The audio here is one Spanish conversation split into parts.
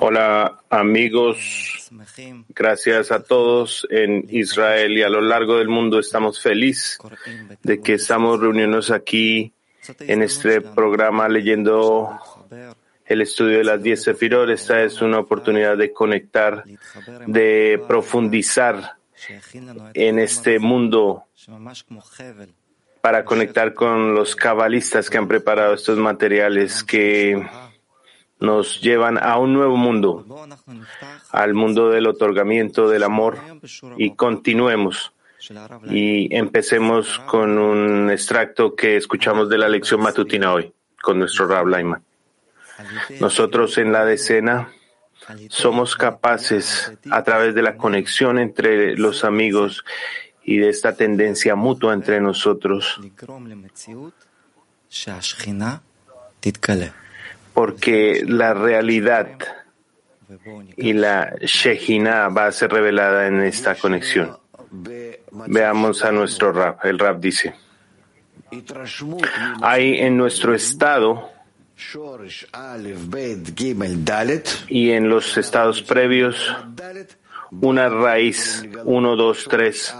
Hola amigos, gracias a todos en Israel y a lo largo del mundo. Estamos felices de que estamos reuniéndonos aquí en este programa leyendo el estudio de las diez sefirot. Esta es una oportunidad de conectar, de profundizar en este mundo para conectar con los cabalistas que han preparado estos materiales que nos llevan a un nuevo mundo, al mundo del otorgamiento del amor y continuemos y empecemos con un extracto que escuchamos de la lección matutina hoy con nuestro Rab Laiman. Nosotros en la decena somos capaces, a través de la conexión entre los amigos y de esta tendencia mutua entre nosotros, porque la realidad y la Shejina va a ser revelada en esta conexión. Veamos a nuestro rap. El rap dice, hay en nuestro estado y en los estados previos una raíz 1, 2, 3,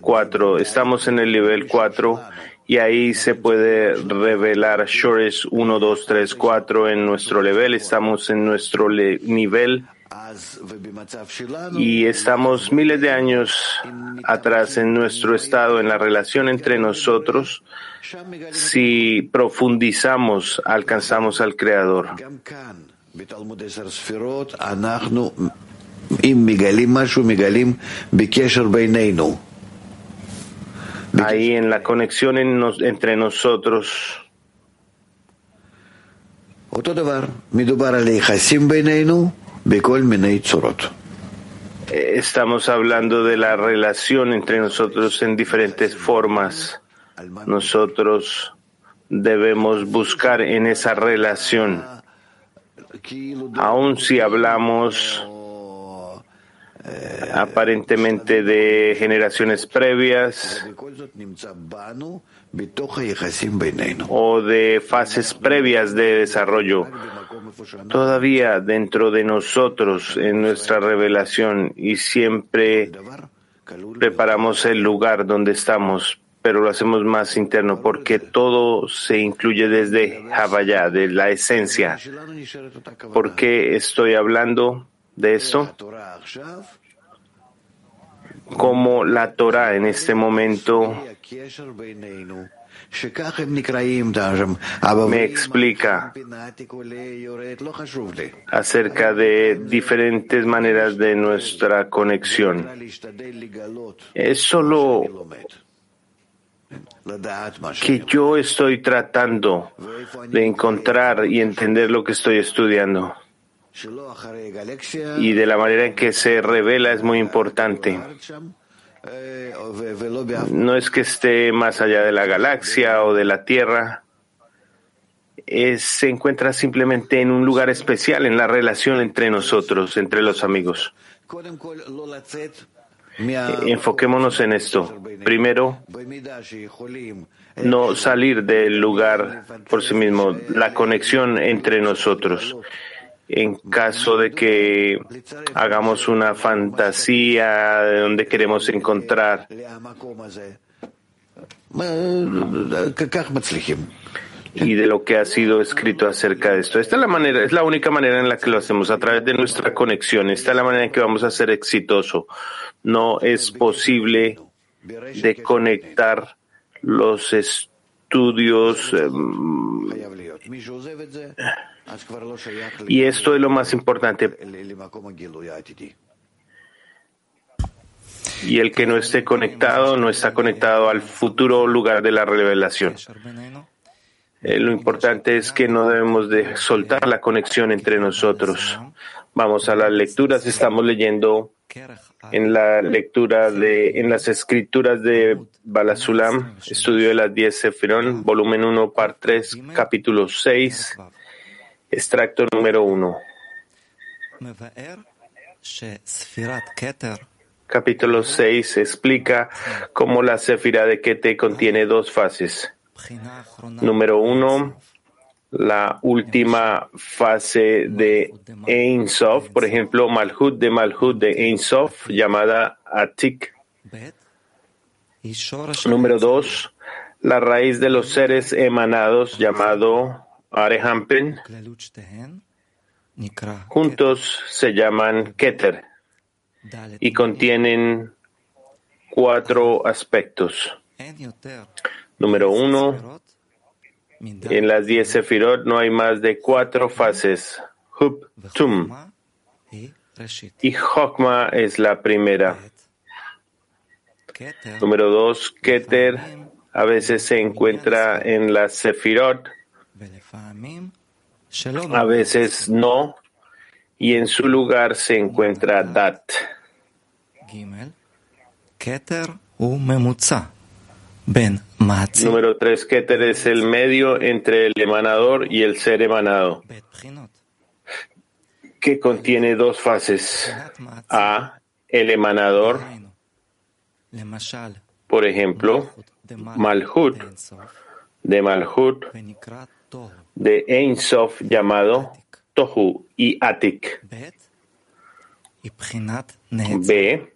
4. Estamos en el nivel 4 y ahí se puede revelar Shores 1, 2, 3, 4 en nuestro nivel. Estamos en nuestro nivel y estamos miles de años atrás en nuestro estado, en la relación entre nosotros. Si profundizamos, alcanzamos al Creador. Ahí en la conexión entre nosotros. Estamos hablando de la relación entre nosotros en diferentes formas. Nosotros debemos buscar en esa relación, aun si hablamos aparentemente de generaciones previas. O de fases previas de desarrollo, todavía dentro de nosotros, en nuestra revelación, y siempre preparamos el lugar donde estamos, pero lo hacemos más interno, porque todo se incluye desde Havaya, de la esencia. ¿Por qué estoy hablando de esto? Como la Torah en este momento me explica acerca de diferentes maneras de nuestra conexión. Es solo que yo estoy tratando de encontrar y entender lo que estoy estudiando. Y de la manera en que se revela es muy importante. No es que esté más allá de la galaxia o de la Tierra. se encuentra simplemente en un lugar especial en la relación entre nosotros, entre los amigos. Enfoquémonos en esto. Primero, no salir del lugar por sí mismo, la conexión entre nosotros en caso de que hagamos una fantasía de donde queremos encontrar. Y de lo que ha sido escrito acerca de esto. Esta es la manera, es la única manera en la que lo hacemos, a través de nuestra conexión. Esta es la manera en que vamos a ser exitoso. No es posible de conectar los estudios. Em, y esto es lo más importante. Y el que no esté conectado no está conectado al futuro lugar de la revelación. Eh, lo importante es que no debemos de soltar la conexión entre nosotros. Vamos a las lecturas. Estamos leyendo en la lectura de, en las escrituras de Balasulam, estudio de las 10 Sefirón, volumen 1, par 3, capítulo 6. Extracto número uno. Capítulo 6 explica cómo la Sefira de Kete contiene dos fases. Número uno, la última fase de Ein Sof, por ejemplo, Malhut de Malhut de Ein Sof, llamada Atik. Número dos, la raíz de los seres emanados, llamado Arehampen. Juntos se llaman Keter y contienen cuatro aspectos. Número uno, en las diez sefirot no hay más de cuatro fases. Hub, Tum. Y Chokma es la primera. Número dos, Keter a veces se encuentra en las sefirot, a veces no, y en su lugar se encuentra Dat. Número tres, Keter es el medio entre el emanador y el ser emanado, que contiene dos fases. A, el emanador, por ejemplo, Malhut, de Malhut, de Ein Sof llamado Tohu y Atik. B,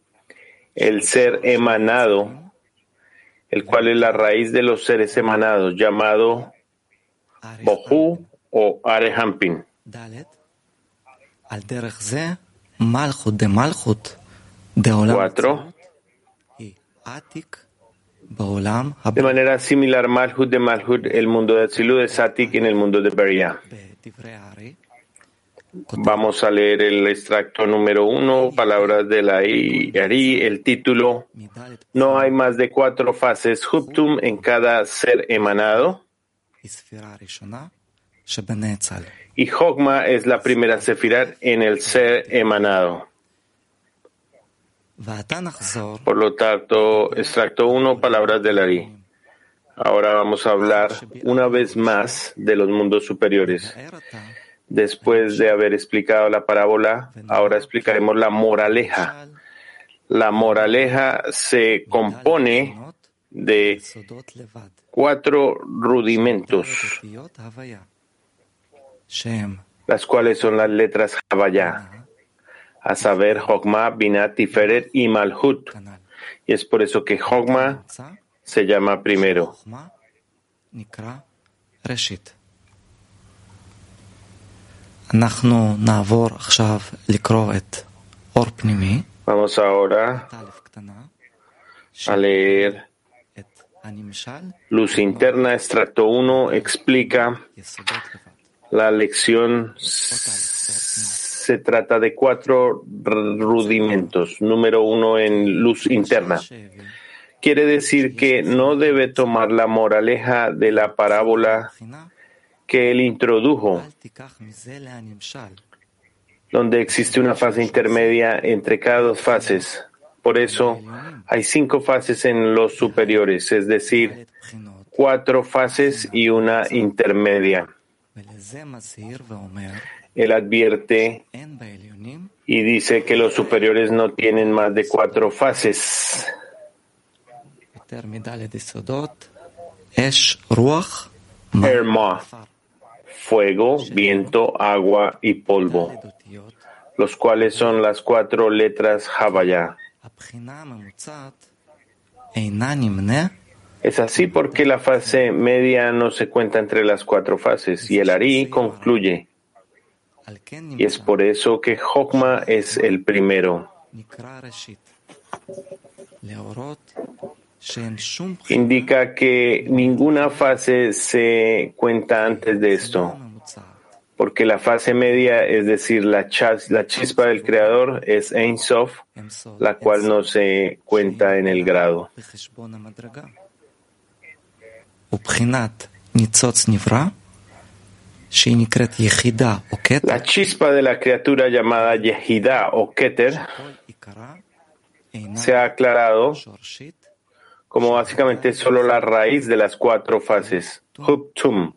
el ser emanado el cual es la raíz de los seres emanados, llamado Bohu o Arehampin. Cuatro. De manera similar, Malhut de Malhut, el mundo de Atzilut es Atik en el mundo de Beria. Vamos a leer el extracto número uno, palabras de la Ari, el título. No hay más de cuatro fases Huptum en cada ser emanado. Y Hogma es la primera sefirat en el ser emanado. Por lo tanto, extracto uno, palabras de la Ari. Ahora vamos a hablar una vez más de los mundos superiores. Después de haber explicado la parábola, ahora explicaremos la moraleja. La moraleja se compone de cuatro rudimentos, las cuales son las letras Havaya, a saber, Hogma, Binat, Tiferet y Malhut. Y es por eso que Hogma se llama primero. Vamos ahora a leer Luz Interna, extracto 1, explica la lección. Se trata de cuatro rudimentos. Número uno en luz interna. Quiere decir que no debe tomar la moraleja de la parábola que él introdujo, donde existe una fase intermedia entre cada dos fases. Por eso hay cinco fases en los superiores, es decir, cuatro fases y una intermedia. Él advierte y dice que los superiores no tienen más de cuatro fases fuego, viento, agua y polvo, los cuales son las cuatro letras Havaya. Es así porque la fase media no se cuenta entre las cuatro fases y el Ari concluye. Y es por eso que Hokma es el primero indica que ninguna fase se cuenta antes de esto, porque la fase media, es decir, la, chispa del creador, es Ein Sof, la cual no se cuenta en el grado. La chispa de la criatura llamada Yehida o Keter se ha aclarado como básicamente solo la raíz de las cuatro fases, Huptum.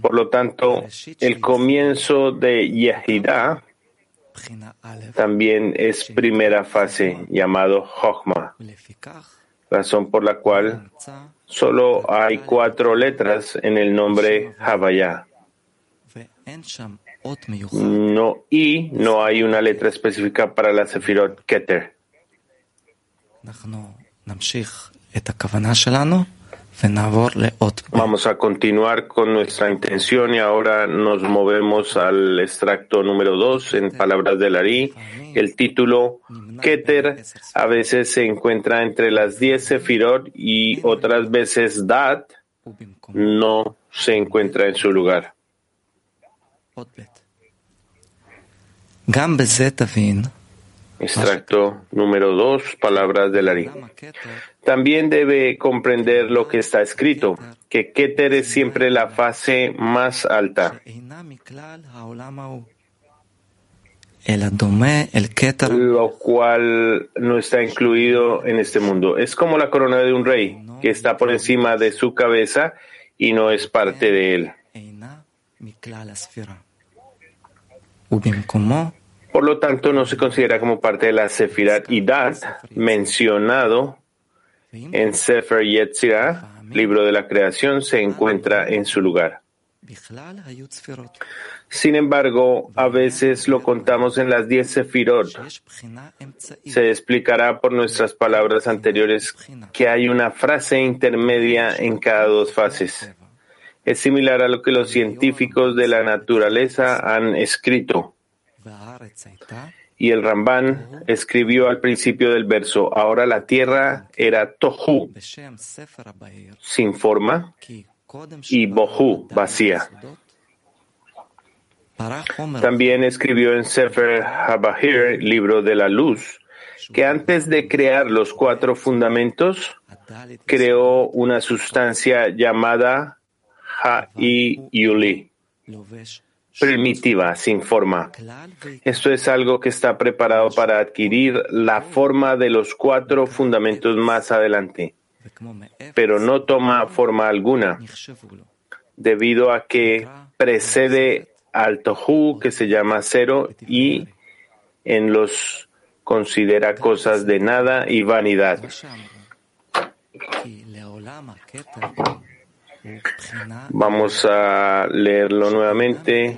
Por lo tanto, el comienzo de Yehida también es primera fase, llamado Chochma. razón por la cual solo hay cuatro letras en el nombre Havaya. No, y no hay una letra específica para la Sefirot Keter. Vamos a continuar con nuestra intención y ahora nos movemos al extracto número 2 en palabras de Lari. El título Keter a veces se encuentra entre las 10 Sefirot y otras veces Dat no se encuentra en su lugar. Extracto número 2, palabras de Lari. También debe comprender lo que está escrito, que Keter es siempre la fase más alta, lo cual no está incluido en este mundo. Es como la corona de un rey, que está por encima de su cabeza y no es parte de él. Por lo tanto, no se considera como parte de la Sefirat Idat mencionado en Sefer Yetzirah, libro de la creación, se encuentra en su lugar. Sin embargo, a veces lo contamos en las diez Sefirot. Se explicará por nuestras palabras anteriores que hay una frase intermedia en cada dos fases. Es similar a lo que los científicos de la naturaleza han escrito. Y el Ramban escribió al principio del verso, ahora la tierra era tohu, sin forma, y bohu, vacía. También escribió en Sefer Habahir, libro de la luz, que antes de crear los cuatro fundamentos, creó una sustancia llamada Ha-i-Yuli primitiva, sin forma. Esto es algo que está preparado para adquirir la forma de los cuatro fundamentos más adelante, pero no toma forma alguna, debido a que precede al Tohu, que se llama cero, y en los considera cosas de nada y vanidad. Vamos a leerlo nuevamente.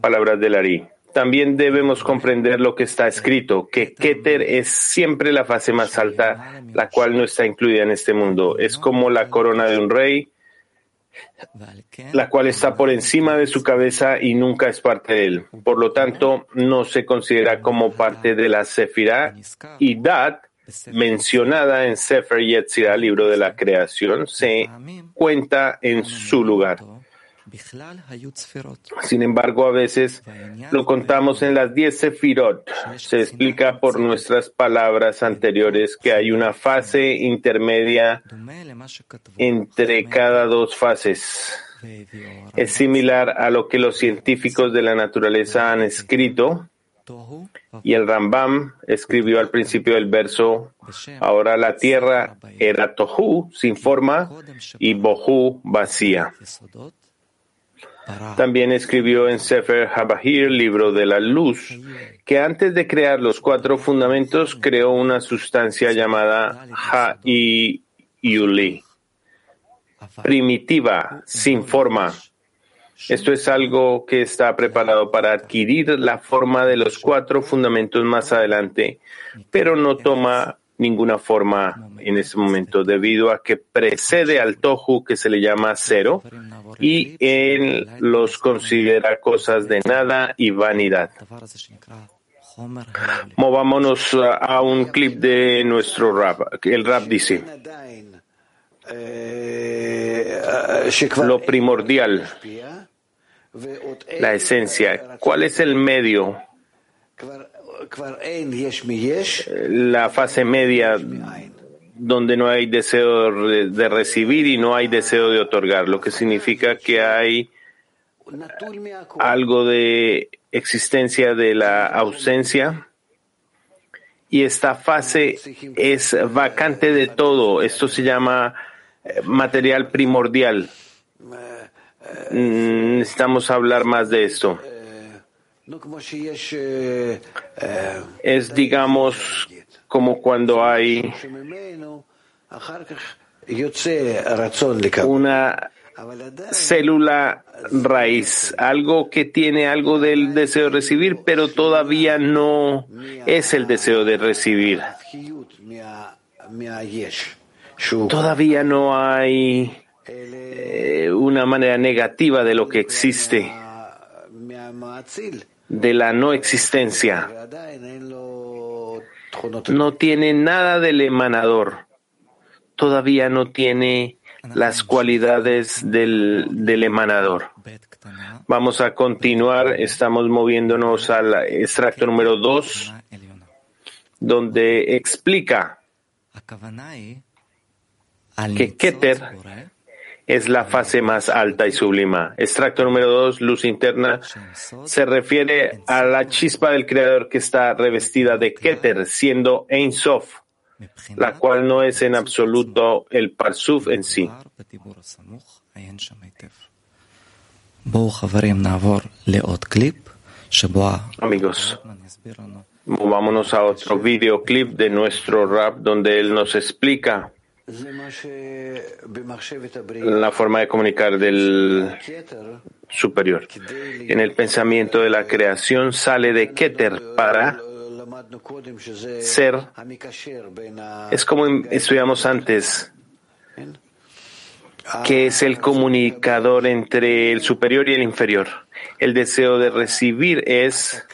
Palabras de Lari. También debemos comprender lo que está escrito, que Keter es siempre la fase más alta, la cual no está incluida en este mundo. Es como la corona de un rey, la cual está por encima de su cabeza y nunca es parte de él. Por lo tanto, no se considera como parte de la Sefirah y Dat, mencionada en Sefer Yetzirah, libro de la creación, se cuenta en su lugar. Sin embargo, a veces lo contamos en las diez sefirot. Se explica por nuestras palabras anteriores que hay una fase intermedia entre cada dos fases. Es similar a lo que los científicos de la naturaleza han escrito y el Rambam escribió al principio del verso, ahora la tierra era tohu, sin forma, y bohu, vacía. También escribió en Sefer Habahir, libro de la luz, que antes de crear los cuatro fundamentos creó una sustancia llamada Ha-i-Yuli, primitiva, sin forma, esto es algo que está preparado para adquirir la forma de los cuatro fundamentos más adelante, pero no toma ninguna forma en ese momento debido a que precede al tohu que se le llama cero y él los considera cosas de nada y vanidad. Movámonos a un clip de nuestro rap. El rap dice, lo primordial la esencia. ¿Cuál es el medio? La fase media donde no hay deseo de recibir y no hay deseo de otorgar, lo que significa que hay algo de existencia de la ausencia y esta fase es vacante de todo. Esto se llama eh, material primordial. Mm, necesitamos hablar más de esto. Es, digamos, como cuando hay una célula raíz, algo que tiene algo del deseo de recibir, pero todavía no es el deseo de recibir. Todavía no hay eh, una manera negativa de lo que existe, de la no existencia. No tiene nada del emanador. Todavía no tiene las cualidades del, del emanador. Vamos a continuar, estamos moviéndonos al extracto número 2, donde explica que Keter es la fase más alta y sublima. Extracto número 2, luz interna, se refiere a la chispa del Creador que está revestida de Keter, siendo Ein Sof la cual no es en absoluto el parsuf en sí. Amigos, vámonos a otro videoclip de nuestro rap donde él nos explica la forma de comunicar del superior. En el pensamiento de la creación sale de Keter para ser es como estudiamos antes, que es el comunicador entre el superior y el inferior. El deseo de recibir es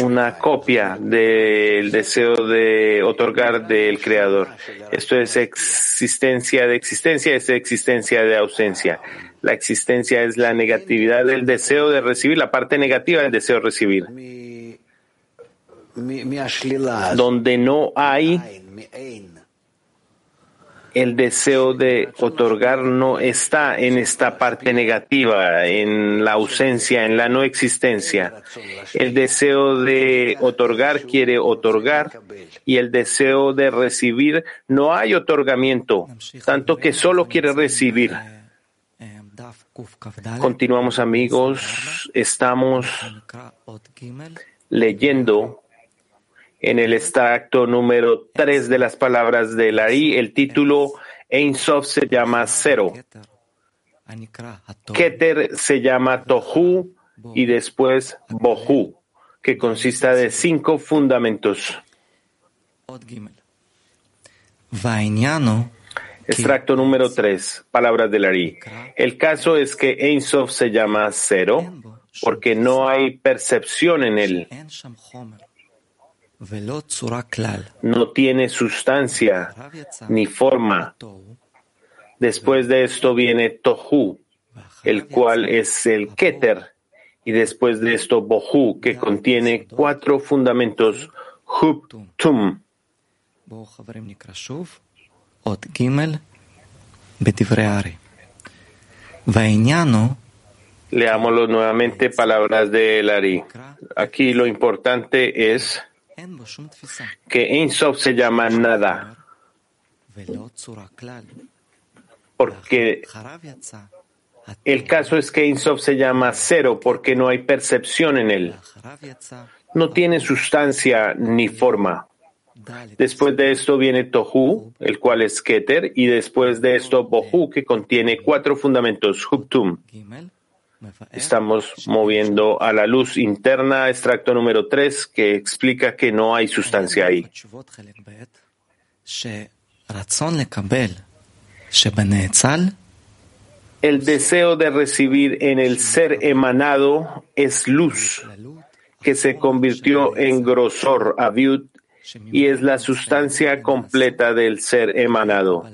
una copia del deseo de otorgar del creador. Esto es existencia de existencia, es existencia de ausencia. La existencia es la negatividad del deseo de recibir, la parte negativa del deseo de recibir. Donde no hay el deseo de otorgar no está en esta parte negativa, en la ausencia, en la no existencia. El deseo de otorgar quiere otorgar y el deseo de recibir no hay otorgamiento, tanto que solo quiere recibir. Continuamos amigos, estamos leyendo en el extracto número 3 de las palabras de Lari, el título Ein Sof se llama Cero. Keter se llama Tohu y después Bohu, que consista de cinco fundamentos. Extracto número 3, palabras de Lari. El caso es que Ein Sof se llama cero porque no hay percepción en él. No tiene sustancia ni forma. Después de esto viene Tohu, el cual es el Keter, y después de esto Bohu, que contiene cuatro fundamentos Hub Tum. Leámoslo nuevamente, palabras de Lari. Aquí lo importante es que Ein Sof se llama nada, porque el caso es que Ein Sof se llama cero porque no hay percepción en él. No tiene sustancia ni forma. Después de esto viene Tohu, el cual es Keter, y después de esto Bohu, que contiene cuatro fundamentos, Huptum. Estamos moviendo a la luz interna, extracto número 3, que explica que no hay sustancia ahí. El deseo de recibir en el ser emanado es luz, que se convirtió en grosor, aviud, y es la sustancia completa del ser emanado,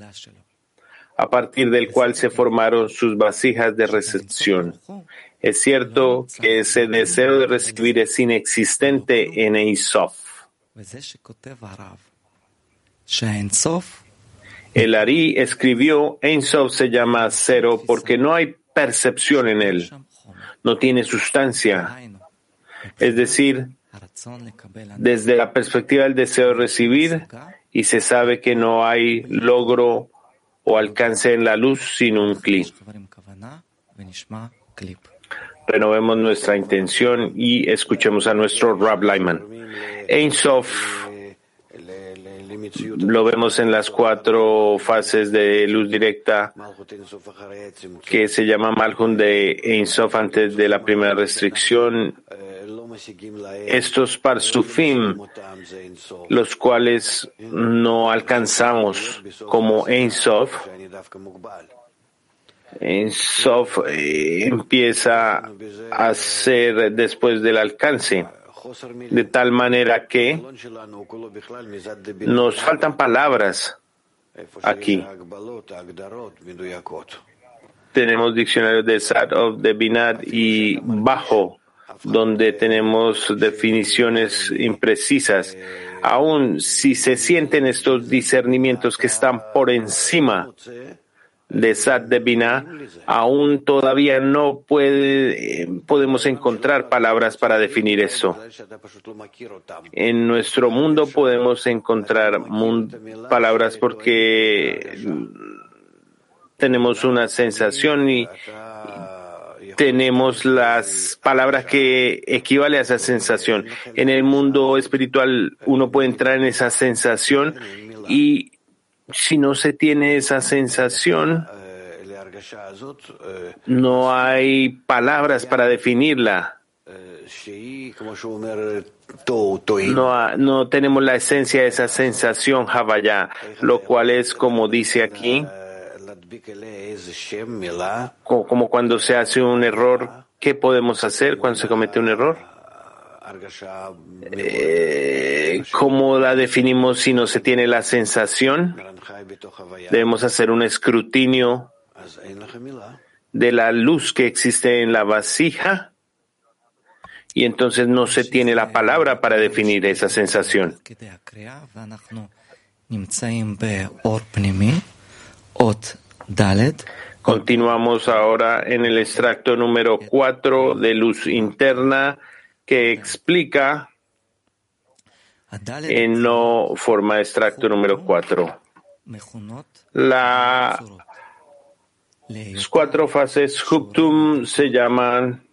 a partir del cual se formaron sus vasijas de recepción. Es cierto que ese deseo de recibir es inexistente en Eisof. El Ari escribió, Sof se llama cero porque no hay percepción en él, no tiene sustancia. Es decir, desde la perspectiva del deseo de recibir, y se sabe que no hay logro o alcance en la luz sin un clip. Renovemos nuestra intención y escuchemos a nuestro Rab Lyman. Lo vemos en las cuatro fases de luz directa que se llama Malhun de Ein Sof antes de la primera restricción. Estos parsufim, los cuales no alcanzamos como Ein Sof, Ein Sof eh, empieza a ser después del alcance de tal manera que nos faltan palabras aquí. Tenemos diccionarios de Sad de Binad y Bajo, donde tenemos definiciones imprecisas. Aún si se sienten estos discernimientos que están por encima de Sat de aún todavía no puede, podemos encontrar palabras para definir eso. En nuestro mundo podemos encontrar palabras porque tenemos una sensación y tenemos las palabras que equivalen a esa sensación. En el mundo espiritual uno puede entrar en esa sensación y si no se tiene esa sensación, no hay palabras para definirla. No, tenemos la esencia de esa sensación, Havaya, lo cual es como dice aquí, como cuando se hace un error, ¿qué podemos hacer cuando se comete un error? Eh, ¿Cómo la definimos si no se tiene la sensación? Debemos hacer un escrutinio de la luz que existe en la vasija y entonces no se tiene la palabra para definir esa sensación. Continuamos ahora en el extracto número 4 de luz interna que explica en no forma extracto número 4. Las cuatro fases Huptum se llaman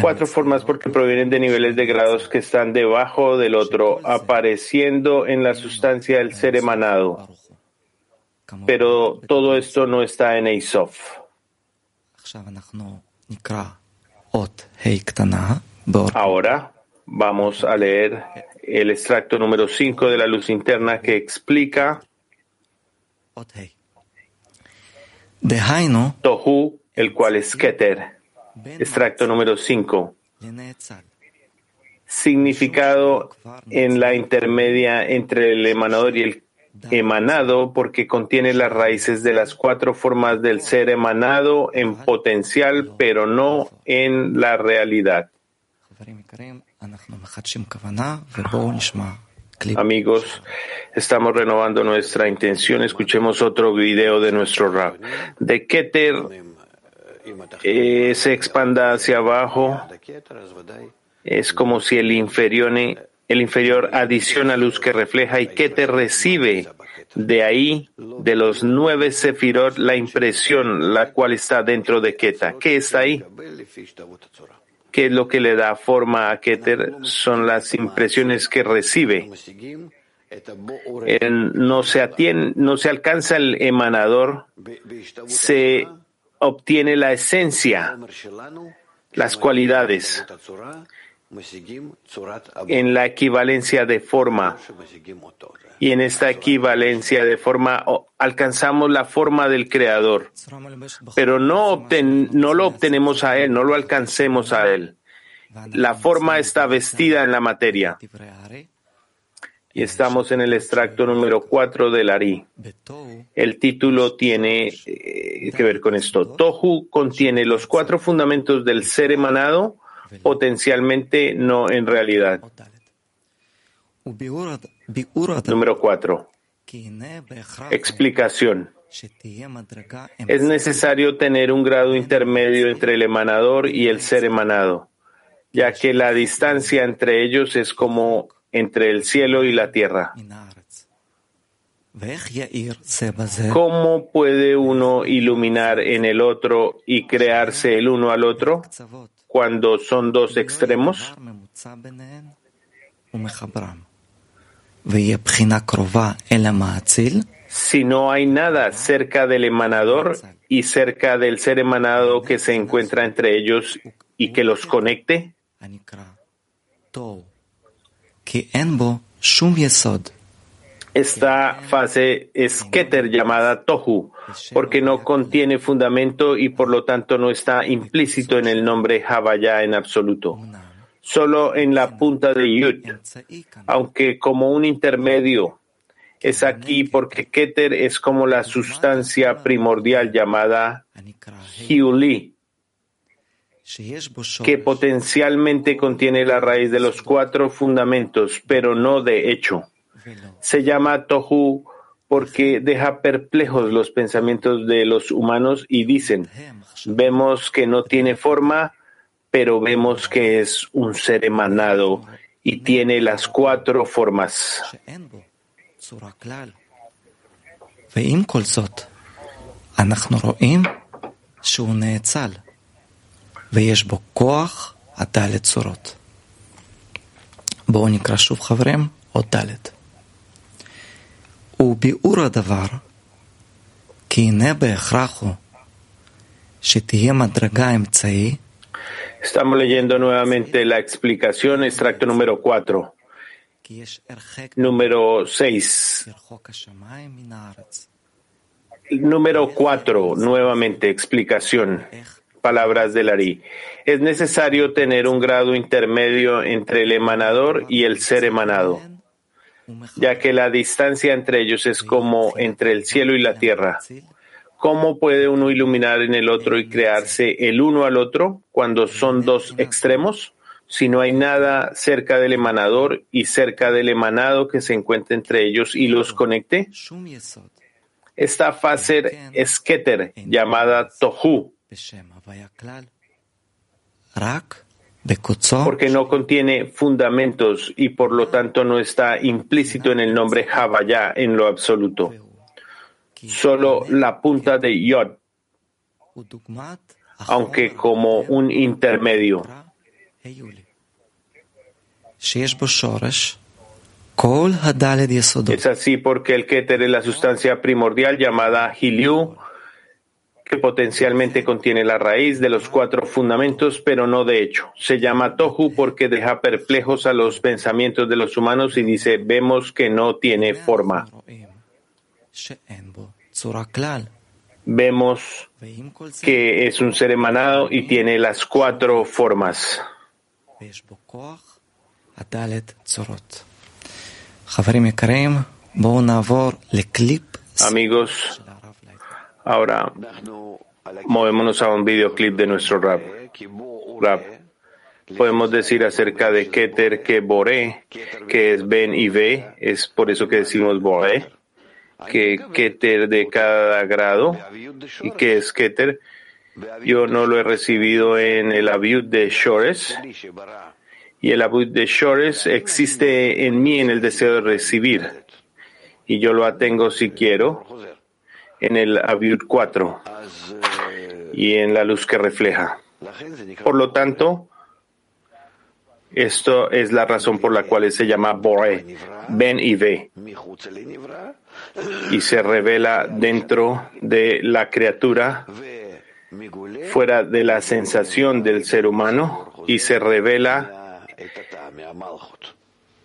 cuatro formas porque provienen de niveles de grados que están debajo del otro, apareciendo en la sustancia del ser emanado. Pero todo esto no está en Eisof. Ahora vamos a leer el extracto número 5 de la luz interna que explica Tohu, el cual es Keter. Extracto número 5. Significado en la intermedia entre el emanador y el emanado porque contiene las raíces de las cuatro formas del ser emanado en potencial, pero no en la realidad. Amigos, estamos renovando nuestra intención. Escuchemos otro video de nuestro rap. De Keter eh, se expanda hacia abajo. Es como si el inferior, el inferior adiciona luz que refleja y Keter recibe de ahí, de los nueve sefirot, la impresión, la cual está dentro de Keta. ¿Qué está ahí? ¿Qué es lo que le da forma a Keter? Son las impresiones que recibe. no, se no se alcanza el emanador, se obtiene la esencia, las cualidades, en la equivalencia de forma. Y en esta equivalencia de forma alcanzamos la forma del Creador, pero no, no lo obtenemos a Él, no lo alcancemos a Él. La forma está vestida en la materia. Y estamos en el extracto número 4 del Ari. El título tiene eh, que ver con esto. Tohu contiene los cuatro fundamentos del ser emanado, potencialmente no en realidad. Número cuatro. Explicación. Es necesario tener un grado intermedio entre el emanador y el ser emanado, ya que la distancia entre ellos es como entre el cielo y la tierra. ¿Cómo puede uno iluminar en el otro y crearse el uno al otro? Cuando son dos extremos? Si no hay nada cerca del emanador y cerca del ser emanado que se encuentra entre ellos y que los conecte, esta fase es Keter llamada Tohu, porque no contiene fundamento y por lo tanto no está implícito en el nombre Havaya en absoluto, solo en la punta de Yud, aunque como un intermedio es aquí porque Keter es como la sustancia primordial llamada Hiuli, que potencialmente contiene la raíz de los cuatro fundamentos, pero no de hecho Se llama Tohu porque deja perplejos los pensamientos de los humanos y dicen, vemos que no tiene forma, pero vemos que es un ser emanado y tiene las cuatro formas. ויש בו כוח הדלת צורות. בואו נקרא שוב חברים, עוד דלת. וביאור הדבר, כי הנה בהכרח הוא שתהיה מדרגה אמצעי Estamos leyendo nuevamente la explicación, extracto número 4. Número 6. Número 4, nuevamente, explicación palabras del Ari. Es necesario tener un grado intermedio entre el emanador y el ser emanado, ya que la distancia entre ellos es como entre el cielo y la tierra. ¿Cómo puede uno iluminar en el otro y crearse el uno al otro cuando son dos extremos? Si no hay nada cerca del emanador y cerca del emanado que se encuentre entre ellos y los conecte. Esta fase es Keter, llamada Tohu, porque no contiene fundamentos y por lo tanto no está implícito en el nombre Havaya en lo absoluto. Solo la punta de Yod, aunque como un intermedio. Es así porque el Keter es la sustancia primordial llamada Hiliu, que potencialmente contiene la raíz de los cuatro fundamentos, pero no de hecho. Se llama Tohu porque deja perplejos a los pensamientos de los humanos y dice, vemos que no tiene forma. Vemos que es un ser emanado y tiene las cuatro formas. Amigos, Ahora movémonos a un videoclip de nuestro rap. rap. Podemos decir acerca de Keter que Boré, que es Ben y Ve, es por eso que decimos Boré, que Keter de cada grado, y que es Keter. Yo no lo he recibido en el Abiud de Shores, y el Abiud de Shores existe en mí en el deseo de recibir, y yo lo tengo si quiero en el Aviud 4 y en la luz que refleja. Por lo tanto, esto es la razón por la cual se llama Bore, Ben y Ve, y se revela dentro de la criatura, fuera de la sensación del ser humano, y se revela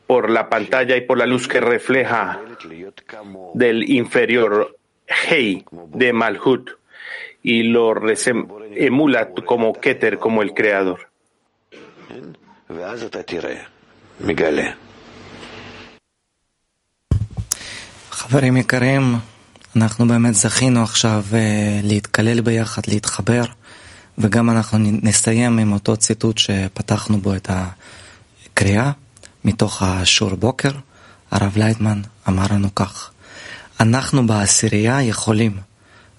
por la pantalla y por la luz que refleja del inferior Hei de Malhut y lo emula como Keter, como el creador. חברים יקרים, אנחנו באמת זכינו עכשיו להתקלל ביחד, להתחבר, וגם אנחנו נסיים עם אותו ציטוט שפתחנו בו את הקריאה, מתוך השיעור בוקר. הרב לייטמן אמר לנו כך: אנחנו בעשירייה יכולים,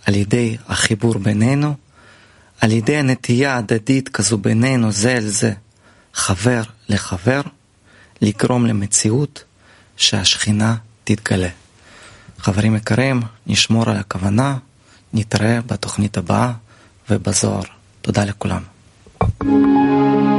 על ידי החיבור בינינו, על ידי הנטייה ההדדית כזו בינינו זה אל זה, חבר לחבר, לגרום למציאות שהשכינה תתגלה. חברים יקרים, נשמור על הכוונה, נתראה בתוכנית הבאה ובזוהר. תודה לכולם. Thank you.